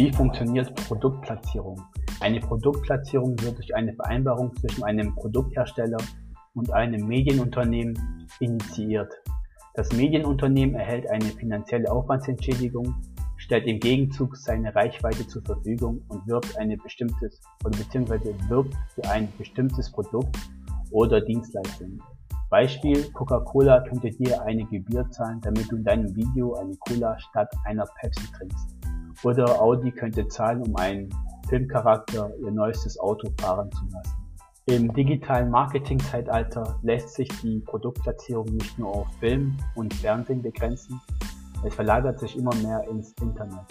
Wie funktioniert Produktplatzierung? Eine Produktplatzierung wird durch eine Vereinbarung zwischen einem Produkthersteller und einem Medienunternehmen initiiert. Das Medienunternehmen erhält eine finanzielle Aufwandsentschädigung, stellt im Gegenzug seine Reichweite zur Verfügung und wirbt eine bestimmtes oder beziehungsweise wirbt für ein bestimmtes Produkt oder Dienstleistung. Beispiel Coca-Cola könnte dir eine Gebühr zahlen, damit du in deinem Video eine Cola statt einer Pepsi trinkst. Oder Audi könnte zahlen, um einen Filmcharakter ihr neuestes Auto fahren zu lassen. Im digitalen Marketing-Zeitalter lässt sich die Produktplatzierung nicht nur auf Film und Fernsehen begrenzen, es verlagert sich immer mehr ins Internet.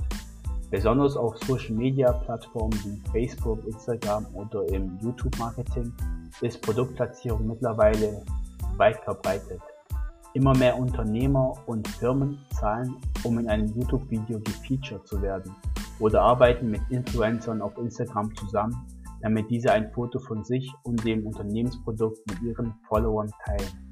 Besonders auf Social-Media-Plattformen wie Facebook, Instagram oder im YouTube-Marketing ist Produktplatzierung mittlerweile weit verbreitet. Immer mehr Unternehmer und Firmen zahlen, um in einem YouTube-Video gefeatured zu werden oder arbeiten mit Influencern auf Instagram zusammen, damit diese ein Foto von sich und dem Unternehmensprodukt mit ihren Followern teilen.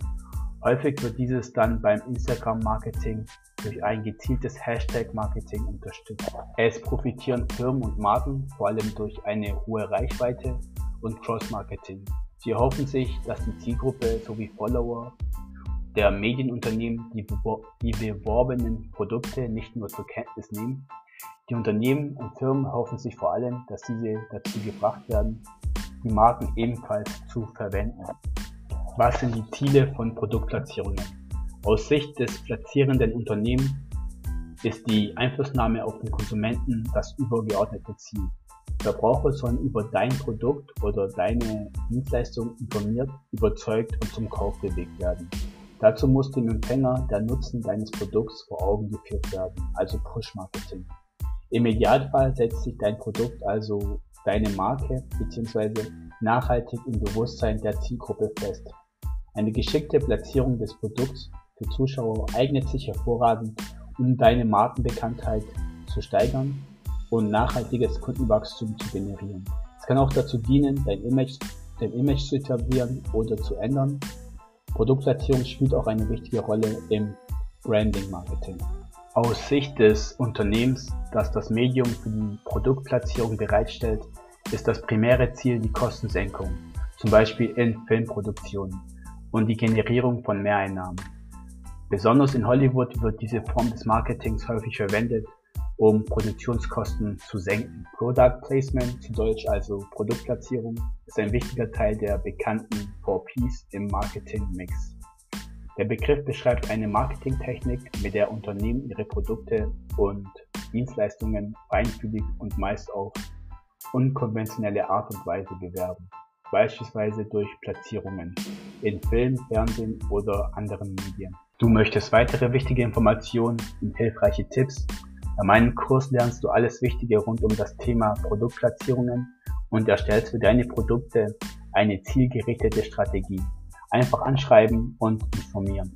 Häufig wird dieses dann beim Instagram-Marketing durch ein gezieltes Hashtag-Marketing unterstützt. Es profitieren Firmen und Marken vor allem durch eine hohe Reichweite und Cross-Marketing. Sie erhoffen sich, dass die Zielgruppe sowie Follower der Medienunternehmen die, die beworbenen Produkte nicht nur zur Kenntnis nehmen. Die Unternehmen und Firmen erhoffen sich vor allem, dass diese dazu gebracht werden, die Marken ebenfalls zu verwenden. Was sind die Ziele von Produktplatzierungen? Aus Sicht des platzierenden Unternehmens ist die Einflussnahme auf den Konsumenten das übergeordnete Ziel. Verbraucher sollen über dein Produkt oder deine Dienstleistung informiert, überzeugt und zum Kauf bewegt werden. Dazu muss dem Empfänger der Nutzen deines Produkts vor Augen geführt werden, also Push-Marketing. Im Idealfall setzt sich dein Produkt, also deine Marke bzw. nachhaltig im Bewusstsein der Zielgruppe fest. Eine geschickte Platzierung des Produkts für Zuschauer eignet sich hervorragend, um deine Markenbekanntheit zu steigern und nachhaltiges Kundenwachstum zu generieren. Es kann auch dazu dienen, dein Image, dein Image zu etablieren oder zu ändern. Produktplatzierung spielt auch eine wichtige Rolle im Branding-Marketing. Aus Sicht des Unternehmens, das das Medium für die Produktplatzierung bereitstellt, ist das primäre Ziel die Kostensenkung, zum Beispiel in Filmproduktionen, und die Generierung von Mehreinnahmen. Besonders in Hollywood wird diese Form des Marketings häufig verwendet, um Produktionskosten zu senken. Product Placement, zu Deutsch also Produktplatzierung, ist ein wichtiger Teil der bekannten 4Ps im Marketing-Mix. Der Begriff beschreibt eine Marketingtechnik, mit der Unternehmen ihre Produkte und Dienstleistungen feinfühlig und meist auf unkonventionelle Art und Weise bewerben, beispielsweise durch Platzierungen in Film, Fernsehen oder anderen Medien. Du möchtest weitere wichtige Informationen und hilfreiche Tipps bei meinem Kurs lernst du alles Wichtige rund um das Thema Produktplatzierungen und erstellst für deine Produkte eine zielgerichtete Strategie. Einfach anschreiben und informieren.